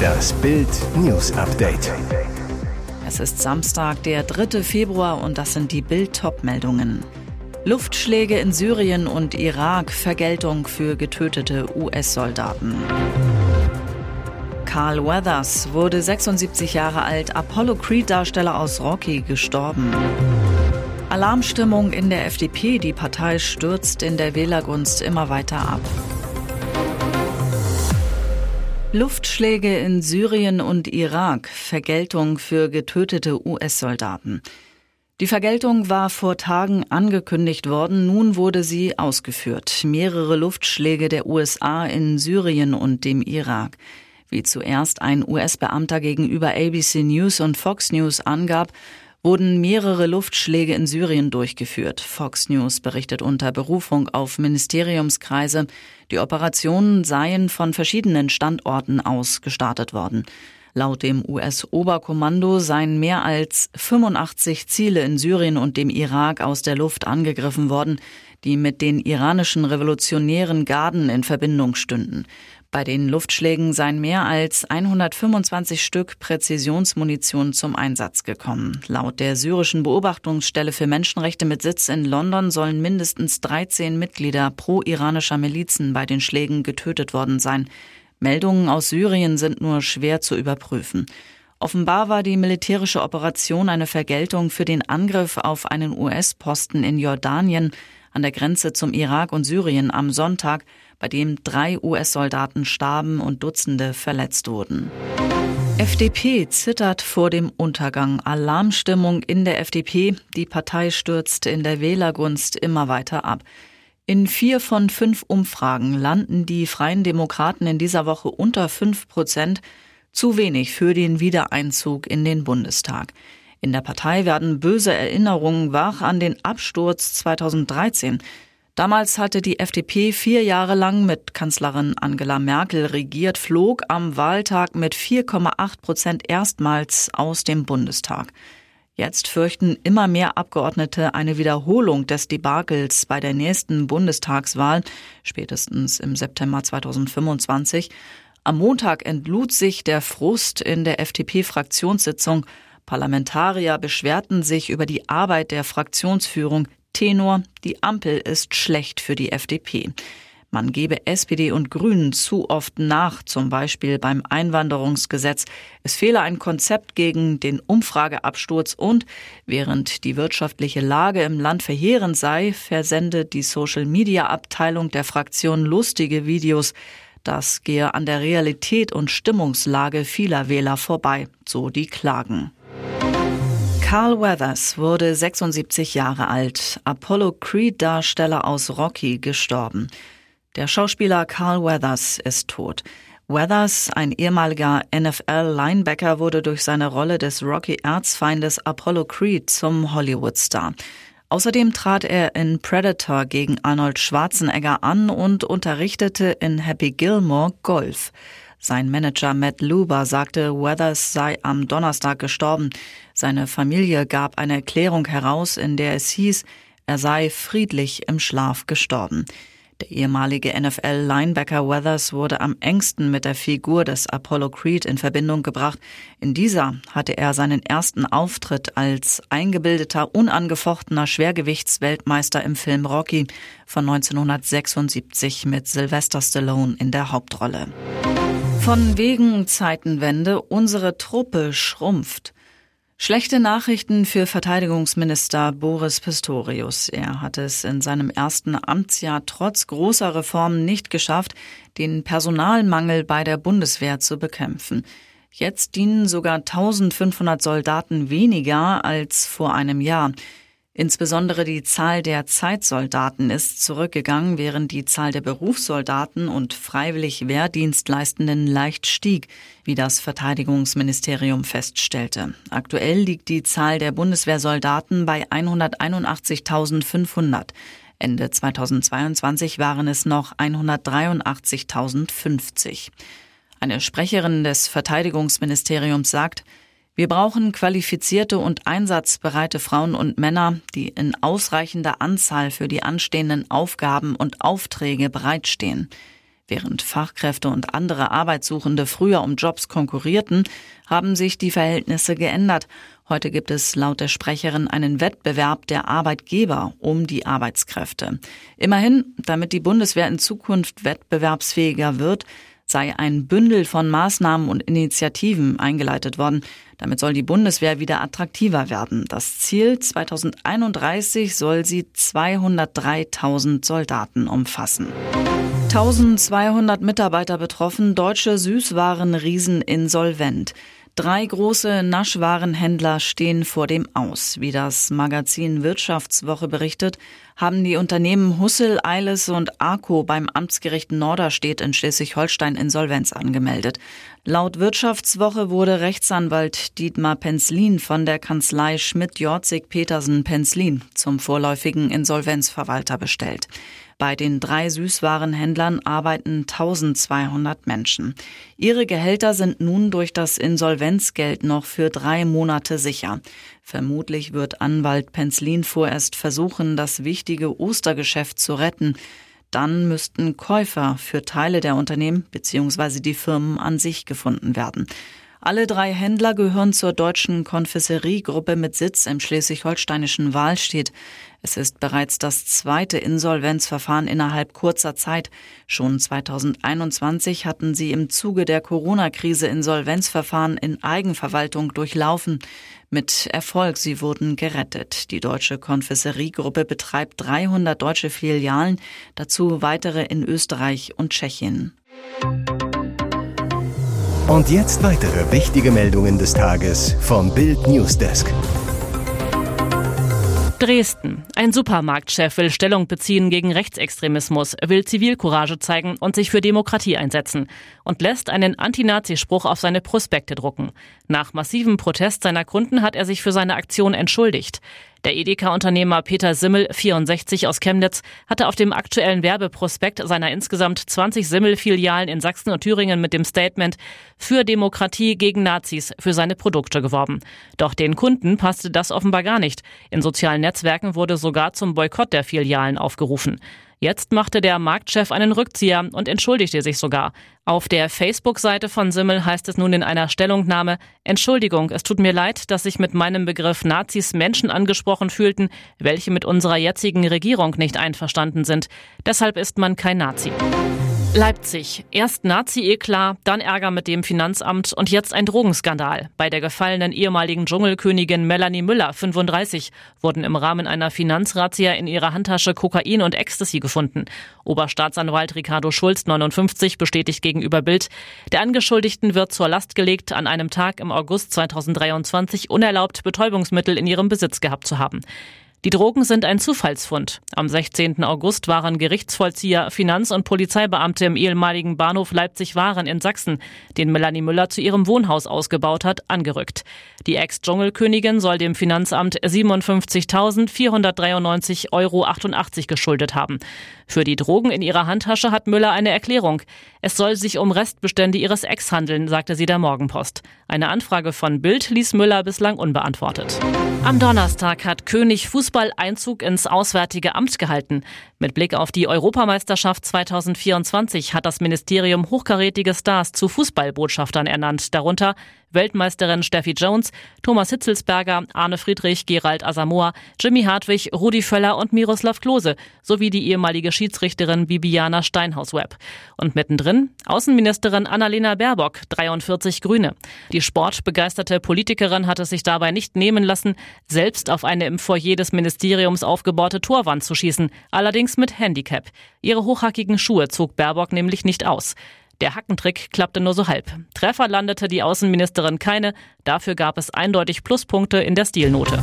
Das Bild News Update. Es ist Samstag, der 3. Februar und das sind die Bild meldungen Luftschläge in Syrien und Irak, Vergeltung für getötete US-Soldaten. Carl Weathers wurde 76 Jahre alt, Apollo Creed-Darsteller aus Rocky, gestorben. Alarmstimmung in der FDP, die Partei stürzt in der Wählergunst immer weiter ab. Luftschläge in Syrien und Irak, Vergeltung für getötete US-Soldaten. Die Vergeltung war vor Tagen angekündigt worden, nun wurde sie ausgeführt. Mehrere Luftschläge der USA in Syrien und dem Irak. Wie zuerst ein US-Beamter gegenüber ABC News und Fox News angab, wurden mehrere Luftschläge in Syrien durchgeführt. Fox News berichtet unter Berufung auf Ministeriumskreise, die Operationen seien von verschiedenen Standorten aus gestartet worden. Laut dem US-Oberkommando seien mehr als 85 Ziele in Syrien und dem Irak aus der Luft angegriffen worden, die mit den iranischen revolutionären Garden in Verbindung stünden. Bei den Luftschlägen seien mehr als 125 Stück Präzisionsmunition zum Einsatz gekommen. Laut der syrischen Beobachtungsstelle für Menschenrechte mit Sitz in London sollen mindestens 13 Mitglieder pro-iranischer Milizen bei den Schlägen getötet worden sein. Meldungen aus Syrien sind nur schwer zu überprüfen. Offenbar war die militärische Operation eine Vergeltung für den Angriff auf einen US-Posten in Jordanien an der Grenze zum Irak und Syrien am Sonntag, bei dem drei US-Soldaten starben und Dutzende verletzt wurden. FDP zittert vor dem Untergang. Alarmstimmung in der FDP. Die Partei stürzt in der Wählergunst immer weiter ab. In vier von fünf Umfragen landen die Freien Demokraten in dieser Woche unter fünf Prozent. Zu wenig für den Wiedereinzug in den Bundestag. In der Partei werden böse Erinnerungen wach an den Absturz 2013. Damals hatte die FDP vier Jahre lang mit Kanzlerin Angela Merkel regiert, flog am Wahltag mit 4,8 Prozent erstmals aus dem Bundestag. Jetzt fürchten immer mehr Abgeordnete eine Wiederholung des Debakels bei der nächsten Bundestagswahl, spätestens im September 2025. Am Montag entlud sich der Frust in der FDP-Fraktionssitzung. Parlamentarier beschwerten sich über die Arbeit der Fraktionsführung, Tenor, die Ampel ist schlecht für die FDP. Man gebe SPD und Grünen zu oft nach, zum Beispiel beim Einwanderungsgesetz. Es fehle ein Konzept gegen den Umfrageabsturz und während die wirtschaftliche Lage im Land verheerend sei, versendet die Social-Media-Abteilung der Fraktion lustige Videos. Das gehe an der Realität und Stimmungslage vieler Wähler vorbei, so die Klagen. Carl Weathers wurde 76 Jahre alt, Apollo Creed-Darsteller aus Rocky, gestorben. Der Schauspieler Carl Weathers ist tot. Weathers, ein ehemaliger NFL-Linebacker, wurde durch seine Rolle des Rocky-Erzfeindes Apollo Creed zum Hollywood-Star. Außerdem trat er in Predator gegen Arnold Schwarzenegger an und unterrichtete in Happy Gilmore Golf. Sein Manager Matt Luber sagte, Weathers sei am Donnerstag gestorben. Seine Familie gab eine Erklärung heraus, in der es hieß, er sei friedlich im Schlaf gestorben. Der ehemalige NFL-Linebacker Weathers wurde am engsten mit der Figur des Apollo Creed in Verbindung gebracht. In dieser hatte er seinen ersten Auftritt als eingebildeter, unangefochtener Schwergewichtsweltmeister im Film Rocky von 1976 mit Sylvester Stallone in der Hauptrolle. Von wegen Zeitenwende, unsere Truppe schrumpft. Schlechte Nachrichten für Verteidigungsminister Boris Pistorius. Er hat es in seinem ersten Amtsjahr trotz großer Reformen nicht geschafft, den Personalmangel bei der Bundeswehr zu bekämpfen. Jetzt dienen sogar 1500 Soldaten weniger als vor einem Jahr. Insbesondere die Zahl der Zeitsoldaten ist zurückgegangen, während die Zahl der Berufssoldaten und freiwillig Wehrdienstleistenden leicht stieg, wie das Verteidigungsministerium feststellte. Aktuell liegt die Zahl der Bundeswehrsoldaten bei 181.500. Ende 2022 waren es noch 183.050. Eine Sprecherin des Verteidigungsministeriums sagt, wir brauchen qualifizierte und einsatzbereite Frauen und Männer, die in ausreichender Anzahl für die anstehenden Aufgaben und Aufträge bereitstehen. Während Fachkräfte und andere Arbeitssuchende früher um Jobs konkurrierten, haben sich die Verhältnisse geändert. Heute gibt es laut der Sprecherin einen Wettbewerb der Arbeitgeber um die Arbeitskräfte. Immerhin, damit die Bundeswehr in Zukunft wettbewerbsfähiger wird, sei ein Bündel von Maßnahmen und Initiativen eingeleitet worden. Damit soll die Bundeswehr wieder attraktiver werden. Das Ziel 2031 soll sie 203.000 Soldaten umfassen. 1200 Mitarbeiter betroffen, deutsche Süßwarenriesen insolvent. Drei große Naschwarenhändler stehen vor dem Aus. Wie das Magazin Wirtschaftswoche berichtet, haben die Unternehmen Hussel, Eiles und Arco beim Amtsgericht Norderstedt in Schleswig-Holstein Insolvenz angemeldet. Laut Wirtschaftswoche wurde Rechtsanwalt Dietmar Penzlin von der Kanzlei Schmidt-Jorzig-Petersen-Penzlin zum vorläufigen Insolvenzverwalter bestellt. Bei den drei Süßwarenhändlern arbeiten 1200 Menschen. Ihre Gehälter sind nun durch das Insolvenzgeld noch für drei Monate sicher. Vermutlich wird Anwalt Penzlin vorerst versuchen, das wichtige Ostergeschäft zu retten. Dann müssten Käufer für Teile der Unternehmen bzw. die Firmen an sich gefunden werden. Alle drei Händler gehören zur deutschen Konfesseriegruppe mit Sitz im schleswig-holsteinischen Wahlstedt. Es ist bereits das zweite Insolvenzverfahren innerhalb kurzer Zeit. Schon 2021 hatten sie im Zuge der Corona-Krise Insolvenzverfahren in Eigenverwaltung durchlaufen. Mit Erfolg, sie wurden gerettet. Die deutsche Konfesseriegruppe betreibt 300 deutsche Filialen, dazu weitere in Österreich und Tschechien. Und jetzt weitere wichtige Meldungen des Tages vom Bild Newsdesk. Dresden. Ein Supermarktchef will Stellung beziehen gegen Rechtsextremismus, will Zivilcourage zeigen und sich für Demokratie einsetzen und lässt einen Anti-Nazi-Spruch auf seine Prospekte drucken. Nach massivem Protest seiner Kunden hat er sich für seine Aktion entschuldigt. Der Edeka-Unternehmer Peter Simmel, 64 aus Chemnitz, hatte auf dem aktuellen Werbeprospekt seiner insgesamt 20 Simmel-Filialen in Sachsen und Thüringen mit dem Statement für Demokratie gegen Nazis für seine Produkte geworben. Doch den Kunden passte das offenbar gar nicht. In sozialen Netzwerken wurde sogar zum Boykott der Filialen aufgerufen. Jetzt machte der Marktchef einen Rückzieher und entschuldigte sich sogar. Auf der Facebook-Seite von Simmel heißt es nun in einer Stellungnahme, Entschuldigung, es tut mir leid, dass sich mit meinem Begriff Nazis Menschen angesprochen fühlten, welche mit unserer jetzigen Regierung nicht einverstanden sind. Deshalb ist man kein Nazi. Leipzig. Erst Nazi-Eklat, dann Ärger mit dem Finanzamt und jetzt ein Drogenskandal. Bei der gefallenen ehemaligen Dschungelkönigin Melanie Müller, 35, wurden im Rahmen einer Finanzrazzia in ihrer Handtasche Kokain und Ecstasy gefunden. Oberstaatsanwalt Ricardo Schulz, 59, bestätigt gegenüber Bild, der Angeschuldigten wird zur Last gelegt, an einem Tag im August 2023 unerlaubt Betäubungsmittel in ihrem Besitz gehabt zu haben. Die Drogen sind ein Zufallsfund. Am 16. August waren Gerichtsvollzieher, Finanz- und Polizeibeamte im ehemaligen Bahnhof Leipzig-Waren in Sachsen, den Melanie Müller zu ihrem Wohnhaus ausgebaut hat, angerückt. Die Ex-Dschungelkönigin soll dem Finanzamt 57.493,88 Euro geschuldet haben. Für die Drogen in ihrer Handtasche hat Müller eine Erklärung. Es soll sich um Restbestände ihres Ex handeln, sagte sie der Morgenpost. Eine Anfrage von Bild ließ Müller bislang unbeantwortet. Am Donnerstag hat König Fußball Einzug ins Auswärtige Amt gehalten. Mit Blick auf die Europameisterschaft 2024 hat das Ministerium hochkarätige Stars zu Fußballbotschaftern ernannt, darunter Weltmeisterin Steffi Jones, Thomas Hitzelsberger, Arne Friedrich, Gerald Asamoah, Jimmy Hartwig, Rudi Völler und Miroslav Klose sowie die ehemalige Schiedsrichterin Bibiana Steinhaus-Webb. Und mittendrin Außenministerin Annalena Baerbock, 43 Grüne. Die sportbegeisterte Politikerin hat es sich dabei nicht nehmen lassen, selbst auf eine im Foyer des Ministeriums aufgebaute Torwand zu schießen, allerdings mit Handicap. Ihre hochhackigen Schuhe zog Baerbock nämlich nicht aus. Der Hackentrick klappte nur so halb. Treffer landete die Außenministerin keine, dafür gab es eindeutig Pluspunkte in der Stilnote.